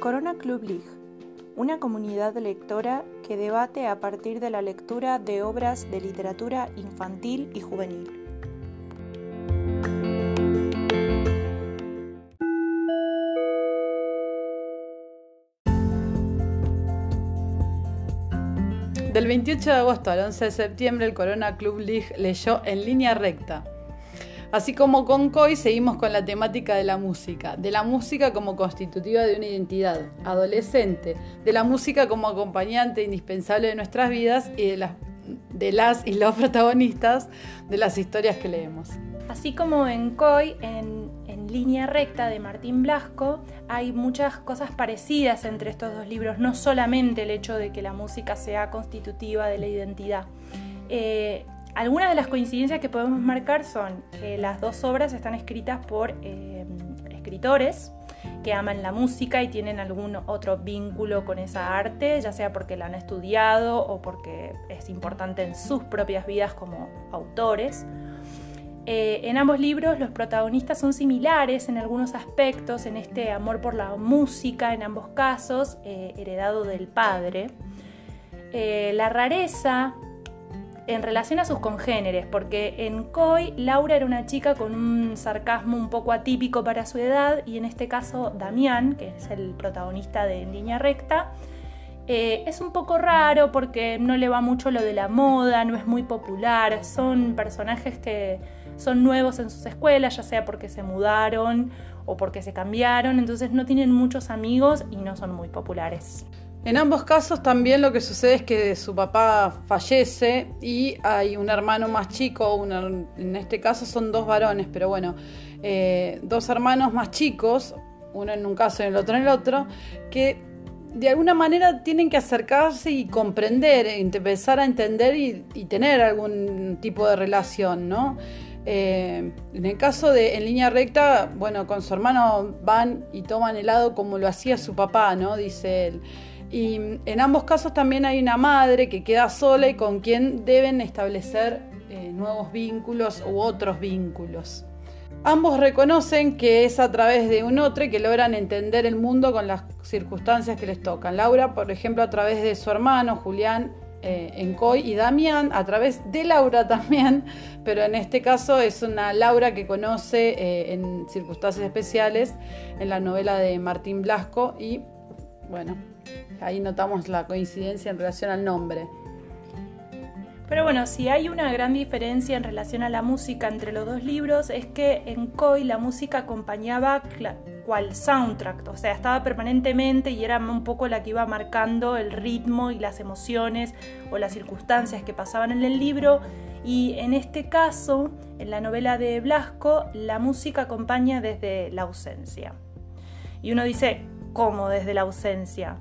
Corona Club League, una comunidad lectora que debate a partir de la lectura de obras de literatura infantil y juvenil. Del 28 de agosto al 11 de septiembre, el Corona Club League leyó en línea recta Así como con COI seguimos con la temática de la música, de la música como constitutiva de una identidad adolescente, de la música como acompañante indispensable de nuestras vidas y de las, y los protagonistas de las historias que leemos. Así como en COI, en, en línea recta de Martín Blasco, hay muchas cosas parecidas entre estos dos libros, no solamente el hecho de que la música sea constitutiva de la identidad. Eh, algunas de las coincidencias que podemos marcar son que las dos obras están escritas por eh, escritores que aman la música y tienen algún otro vínculo con esa arte, ya sea porque la han estudiado o porque es importante en sus propias vidas como autores. Eh, en ambos libros los protagonistas son similares en algunos aspectos, en este amor por la música, en ambos casos, eh, heredado del padre. la rareza en relación a sus congéneres, porque en Coy Laura era una chica con un sarcasmo un poco atípico para su edad y en este caso Damián, que es el protagonista de En línea recta, eh, es un poco raro porque no le va mucho lo de la moda, no es muy popular, son personajes que son nuevos en sus escuelas, ya sea porque se mudaron o porque se cambiaron, entonces no tienen muchos amigos y no son muy populares. En ambos casos también lo que sucede es que su papá fallece y hay un hermano más chico, en este caso son dos varones, pero bueno, eh, dos hermanos más chicos, uno en un caso y el otro en el otro, que de alguna manera tienen que acercarse y comprender, empezar a entender y, tener algún tipo de relación, ¿no? Eh, en el caso de En línea recta, bueno, con su hermano van y toman helado como lo hacía su papá, ¿no? Dice él. Y en ambos casos también hay una madre que queda sola y con quien deben establecer eh, nuevos vínculos u otros vínculos. Ambos reconocen que es a través de un otro que logran entender el mundo con las circunstancias que les tocan. Laura, por ejemplo, a través de su hermano Julián eh, Encoy y Damián, a través de Laura también, pero en este caso es una Laura que conoce eh, en circunstancias especiales en la novela de Martín Blasco y bueno, ahí notamos la coincidencia en relación al nombre. Pero bueno, si hay una gran diferencia en relación a la música entre los dos libros es que en Koi la música acompañaba cual soundtrack, o sea, estaba permanentemente y era un poco la que iba marcando el ritmo y las emociones o las circunstancias que pasaban en el libro. Y en este caso, en la novela de Blasco, la música acompaña desde la ausencia. Y uno dice, ¿cómo desde la ausencia?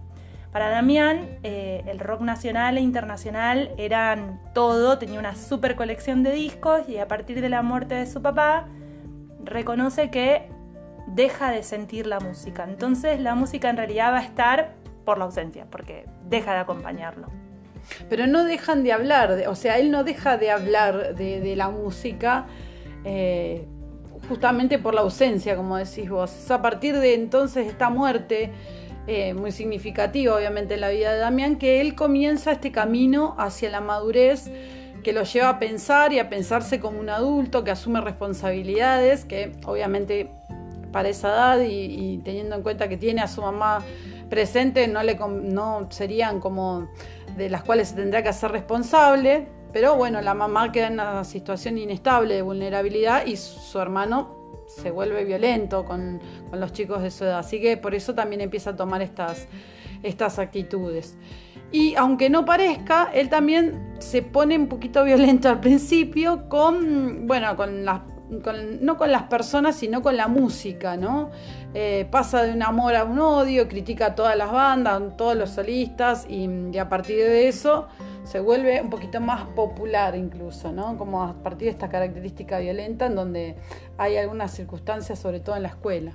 Para Damián, eh, el rock nacional e internacional eran todo, tenía una super colección de discos y a partir de la muerte de su papá reconoce que deja de sentir la música. Entonces la música en realidad va a estar por la ausencia, porque deja de acompañarlo. Pero no dejan de hablar, o sea, él no deja de hablar de, la música eh, justamente por la ausencia, como decís vos. A partir de entonces esta muerte eh, muy significativo obviamente en la vida de Damián, que él comienza este camino hacia la madurez que lo lleva a pensar y a pensarse como un adulto, que asume responsabilidades, que obviamente para esa edad y, teniendo en cuenta que tiene a su mamá presente, no, le, no serían como de las cuales se tendrá que hacer responsable, pero bueno, la mamá queda en una situación inestable de vulnerabilidad y su hermano se vuelve violento con, los chicos de su edad. Así que por eso también empieza a tomar estas, estas actitudes. Y aunque no parezca, él también se pone un poquito violento al principio con, bueno, con las no con las personas, sino con la música, ¿no? Eh, pasa de un amor a un odio, critica a todas las bandas, a todos los solistas, y a partir de eso se vuelve un poquito más popular incluso, ¿no? Como a partir de esta característica violenta en donde hay algunas circunstancias, sobre todo en la escuela.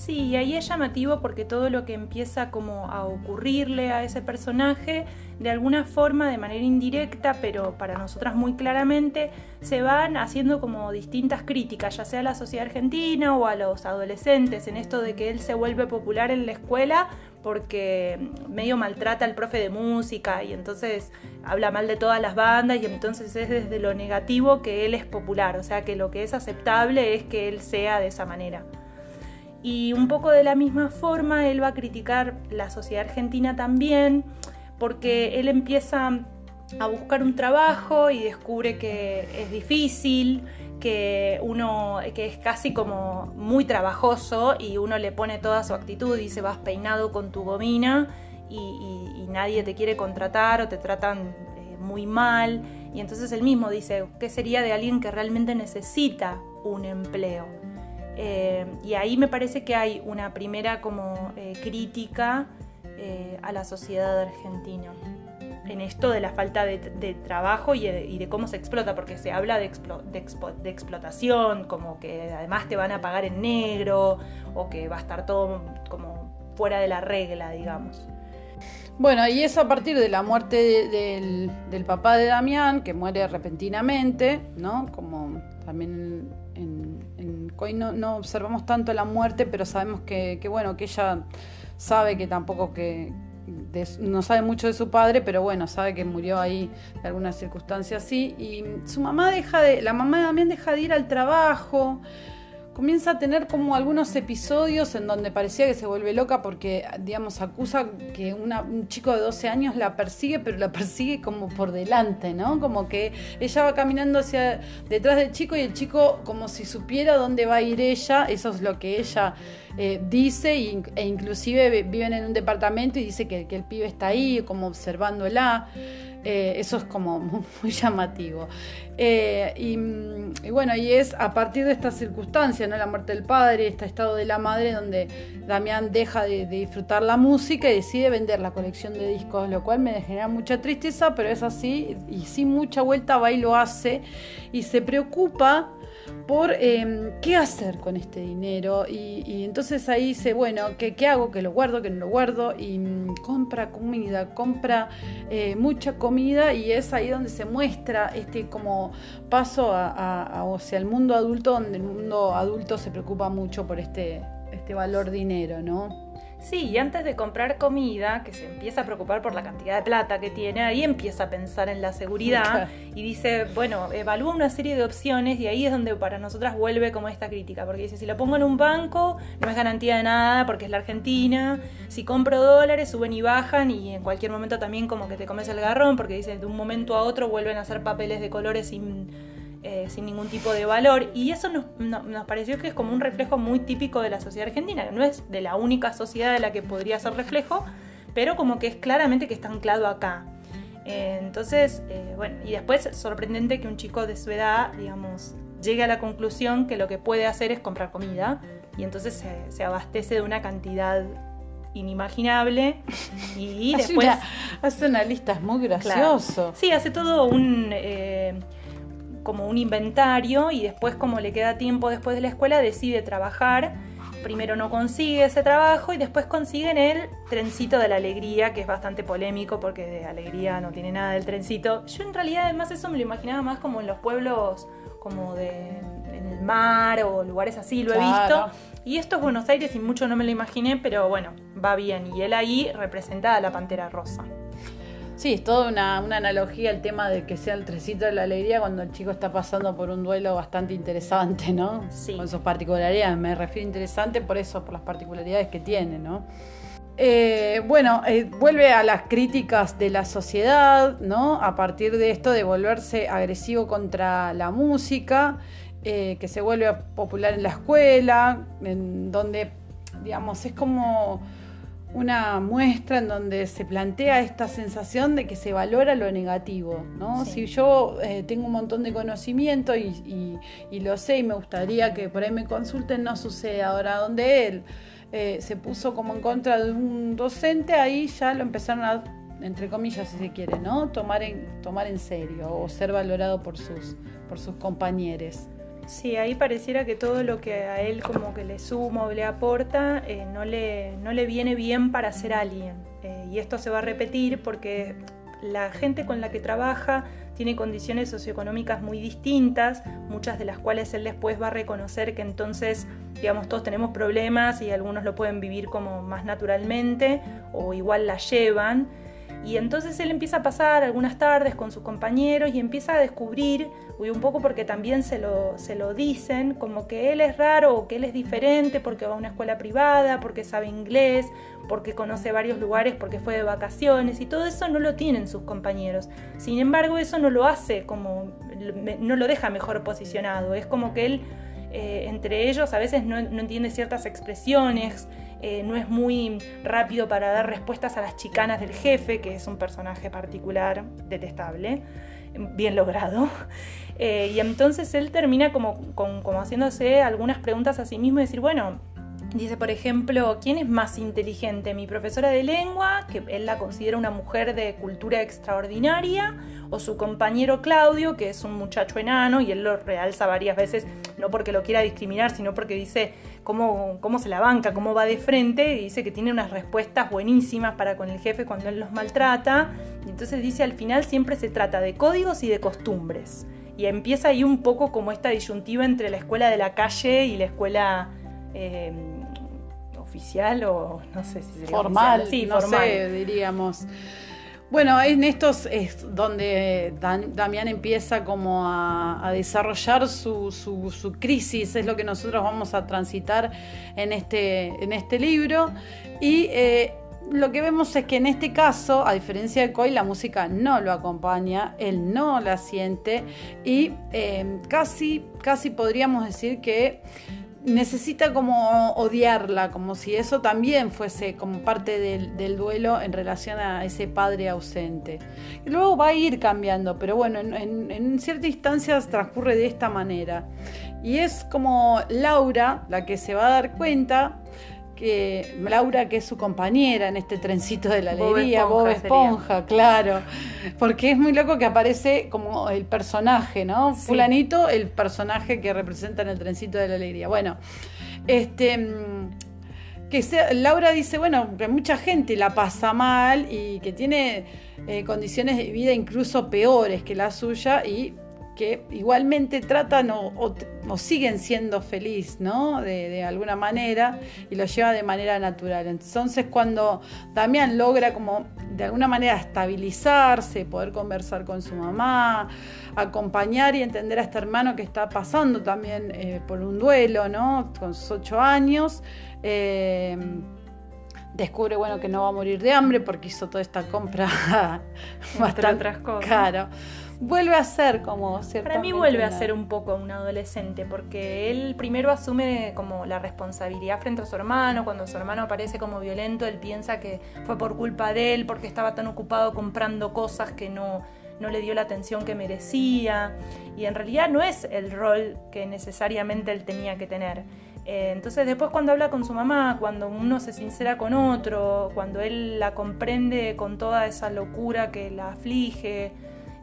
Sí, y ahí es llamativo porque todo lo que empieza como a ocurrirle a ese personaje, de alguna forma, de manera indirecta, pero para nosotras muy claramente, se van haciendo como distintas críticas, ya sea a la sociedad argentina o a los adolescentes, en esto de que él se vuelve popular en la escuela porque medio maltrata al profe de música y entonces habla mal de todas las bandas y entonces es desde lo negativo que él es popular, o sea que lo que es aceptable es que él sea de esa manera. Y un poco de la misma forma, él va a criticar la sociedad argentina también, porque él empieza a buscar un trabajo y descubre que es difícil, que uno que es casi como muy trabajoso y uno le pone toda su actitud y se vas peinado con tu gomina y, nadie te quiere contratar o te tratan eh, muy mal y entonces él mismo dice qué sería de alguien que realmente necesita un empleo eh, y ahí me parece que hay una primera como eh, crítica eh, a la sociedad argentina en esto de la falta de, trabajo y de, cómo se explota, porque se habla de, explotación, como que además te van a pagar en negro o que va a estar todo como fuera de la regla, digamos. Bueno, y es a partir de la muerte del, del, papá de Damián, que muere repentinamente, ¿no? Como también en, Hoy no, observamos tanto la muerte, pero sabemos que, bueno, que ella sabe que tampoco que no sabe mucho de su padre, pero bueno, sabe que murió ahí de alguna circunstancia así. Y su mamá deja de, la mamá también deja de ir al trabajo comienza a tener como algunos episodios en donde parecía que se vuelve loca porque, digamos, acusa que un chico de 12 años la persigue, pero la persigue como por delante, ¿no? Como que ella va caminando hacia detrás del chico y el chico como si supiera dónde va a ir ella, eso es lo que ella eh, dice e inclusive viven en un departamento y dice que, que el pibe está ahí como observándola. Eh, eso es como muy, llamativo. Eh, mm, y, bueno, y es a partir de esta circunstancia, ¿no? la muerte del padre, este estado de la madre, donde Damián deja de, disfrutar la música y decide vender la colección de discos, lo cual me genera mucha tristeza, pero es así, y sin mucha vuelta va y lo hace, y se preocupa por em, qué hacer con este dinero. Y, entonces ahí dice, bueno, ¿qué, ¿qué, hago? ¿Que lo guardo? ¿Que no lo guardo? Y mm, compra comida, compra eh, mucha comida y es ahí donde se muestra este como paso hacia el mundo adulto, donde el mundo adulto se preocupa mucho por este, este valor dinero, ¿no? Sí, y antes de comprar comida, que se empieza a preocupar por la cantidad de plata que tiene, ahí empieza a pensar en la seguridad y dice, bueno, evalúa una serie de opciones y ahí es donde para nosotras vuelve como esta crítica, porque dice, si lo pongo en un banco, no es garantía de nada porque es la Argentina, si compro dólares, suben y bajan y en cualquier momento también como que te comes el garrón, porque dice, de un momento a otro vuelven a hacer papeles de colores sin eh, sin ningún tipo de valor. Y eso nos, pareció que es como un reflejo muy típico de la sociedad argentina, que no es de la única sociedad de la que podría ser reflejo, pero como que es claramente que está anclado acá. Eh, entonces, eh, bueno, y después sorprendente que un chico de su edad, digamos, llegue a la conclusión que lo que puede hacer es comprar comida y entonces se, abastece de una cantidad inimaginable y después hace una lista es muy gracioso sí hace todo un como un inventario y después como le queda tiempo después de la escuela decide trabajar. Primero no consigue ese trabajo y después consiguen el trencito de la alegría, que es bastante polémico porque de alegría no tiene nada del trencito. Yo en realidad además eso me lo imaginaba más como en los pueblos como de en el mar o lugares así, lo he visto. Y esto es Buenos Aires y mucho no me lo imaginé, pero bueno, va bien. Y él ahí representa a la Pantera Rosa. Sí, es toda una, analogía al tema de que sea el trecito de la alegría cuando el chico está pasando por un duelo bastante interesante, ¿no? Sí. Con sus particularidades. Me refiero interesante por eso, por las particularidades que tiene, ¿no? Eh, bueno, eh, vuelve a las críticas de la sociedad, ¿no? A partir de esto de volverse agresivo contra la música, eh, que se vuelve popular en la escuela, en donde, digamos, es como una muestra en donde se plantea esta sensación de que se valora lo negativo, ¿no? Si yo eh, tengo un montón de conocimiento y, lo sé y me gustaría que por ahí me consulten, no sucede. Ahora, donde él eh, se puso como en contra de un docente, ahí ya lo empezaron a, entre comillas, si se quiere, ¿no? Tomar en, tomar en serio o ser valorado por sus, por sus compañeros. Sí, ahí pareciera que todo lo que a él como que le suma o le aporta eh, no, le, no le viene bien para ser alguien. Eh, y esto se va a repetir porque la gente con la que trabaja tiene condiciones socioeconómicas muy distintas, muchas de las cuales él después va a reconocer que entonces, digamos, todos tenemos problemas y algunos lo pueden vivir como más naturalmente o igual la llevan. Y entonces él empieza a pasar algunas tardes con sus compañeros y empieza a descubrir, un poco porque también se lo, se lo dicen, como que él es raro o que él es diferente porque va a una escuela privada, porque sabe inglés, porque conoce varios lugares, porque fue de vacaciones y todo eso no lo tienen sus compañeros. Sin embargo, eso no lo hace como, no lo deja mejor posicionado. Es como que él, eh, entre ellos, a veces no, no entiende ciertas expresiones eh, no es muy rápido para dar respuestas a las chicanas del jefe, que es un personaje particular, detestable, bien logrado. Eh, y entonces él termina como, como haciéndose algunas preguntas a sí mismo y decir, bueno, Dice, por ejemplo, ¿quién es más inteligente? ¿Mi profesora de lengua, que él la considera una mujer de cultura extraordinaria? ¿O su compañero Claudio, que es un muchacho enano y él lo realza varias veces, no porque lo quiera discriminar, sino porque dice cómo, cómo se la banca, cómo va de frente, y dice que tiene unas respuestas buenísimas para con el jefe cuando él los maltrata. Y entonces dice, al final siempre se trata de códigos y de costumbres. Y empieza ahí un poco como esta disyuntiva entre la escuela de la calle y la escuela... Eh, oficial o no sé si sería formal, sí, no sé, diríamos. Bueno, en estos es donde Damián empieza como a, desarrollar su, su, crisis, es lo que nosotros vamos a transitar en este, en este libro. Y eh, lo que vemos es que en este caso, a diferencia de Coy, la música no lo acompaña, él no la siente y eh, casi, casi podríamos decir que necesita como odiarla, como si eso también fuese como parte del, duelo en relación a ese padre ausente. Y luego va a ir cambiando, pero bueno, en, en ciertas instancias transcurre de esta manera. Y es como Laura la que se va a dar cuenta que Laura, que es su compañera en este trencito de la alegría, Bob Esponja, claro, porque es muy loco que aparece como el personaje, ¿no? Fulanito, el personaje que representa en el trencito de la alegría. Bueno, este mm, que Laura dice, bueno, que mucha gente la pasa mal y que tiene eh, condiciones de vida incluso peores que la suya y que igualmente tratan o, siguen siendo feliz, ¿no? De, alguna manera y lo lleva de manera natural. Entonces cuando Damián logra como de alguna manera estabilizarse, poder conversar con su mamá, acompañar y entender a este hermano que está pasando también eh, por un duelo, ¿no? Con sus ocho años. Eh, descubre bueno que no va a morir de hambre porque hizo toda esta compra bastante caro vuelve a ser como Para mí vuelve a ser un poco un adolescente, porque él primero asume como la responsabilidad frente a su hermano, cuando su hermano aparece como violento, él piensa que fue por culpa de él, porque estaba tan ocupado comprando cosas que no, no le dio la atención que merecía, y en realidad no es el rol que necesariamente él tenía que tener. Eh, entonces después cuando habla con su mamá, cuando uno se sincera con otro, cuando él la comprende con toda esa locura que la aflige,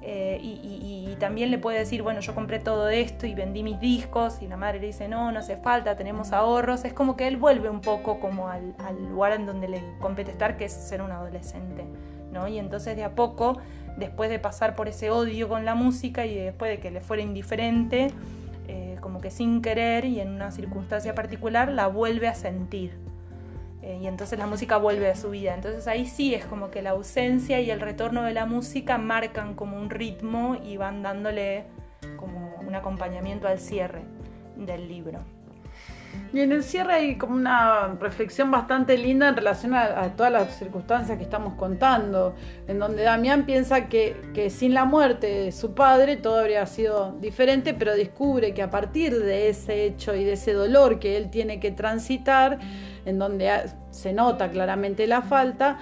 eh, y, también le puede decir, bueno, yo compré todo esto y vendí mis discos y la madre le dice, no, no hace falta, tenemos ahorros. Es como que él vuelve un poco como al, lugar en donde le compete estar, que es ser un adolescente. ¿no? Y entonces de a poco, después de pasar por ese odio con la música y después de que le fuera indiferente, eh, como que sin querer y en una circunstancia particular, la vuelve a sentir. Eh, y entonces la música vuelve a su vida. Entonces ahí sí es como que la ausencia y el retorno de la música marcan como un ritmo y van dándole como un acompañamiento al cierre del libro. Y en el cierre hay como una reflexión bastante linda en relación a, todas las circunstancias que estamos contando, en donde Damián piensa que, que, sin la muerte de su padre todo habría sido diferente, pero descubre que a partir de ese hecho y de ese dolor que él tiene que transitar, en donde se nota claramente la falta,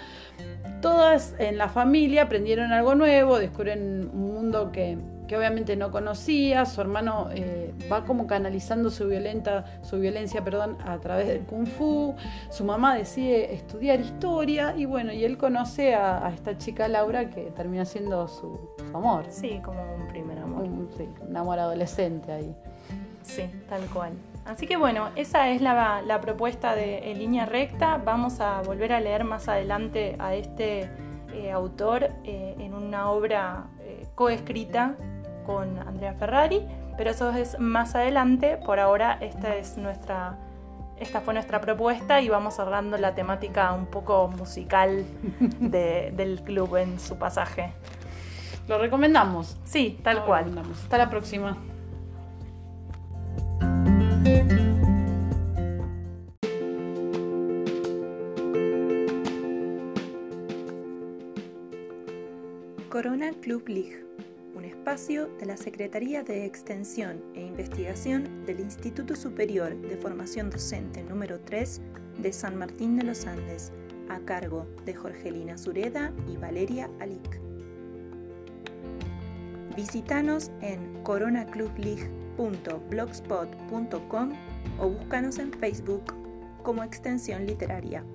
todas en la familia aprendieron algo nuevo, descubren un mundo que, obviamente no conocía, su hermano eh, va como canalizando su, violenta, su violencia perdón, a través del kung fu, su mamá decide estudiar historia y bueno, y él conoce a, esta chica Laura que termina siendo su, amor. Sí, como un primer amor. Un, sí, un amor adolescente ahí. Sí, tal cual. Así que bueno, esa es la, propuesta de en línea recta. Vamos a volver a leer más adelante a este eh, autor eh, en una obra coescrita con Andrea Ferrari, pero eso es más adelante. Por ahora esta es nuestra esta fue nuestra propuesta y vamos cerrando la temática un poco musical del club en su pasaje. Lo recomendamos. Sí, tal cual. Hasta la próxima. Corona Club League, un espacio de la Secretaría de Extensión e Investigación del Instituto Superior de Formación Docente número 3 de San Martín de los Andes, a cargo de Jorgelina Sureda y Valeria Alic. Visítanos en coronaclubleague.blogspot.com o búscanos en Facebook como Extensión Literaria.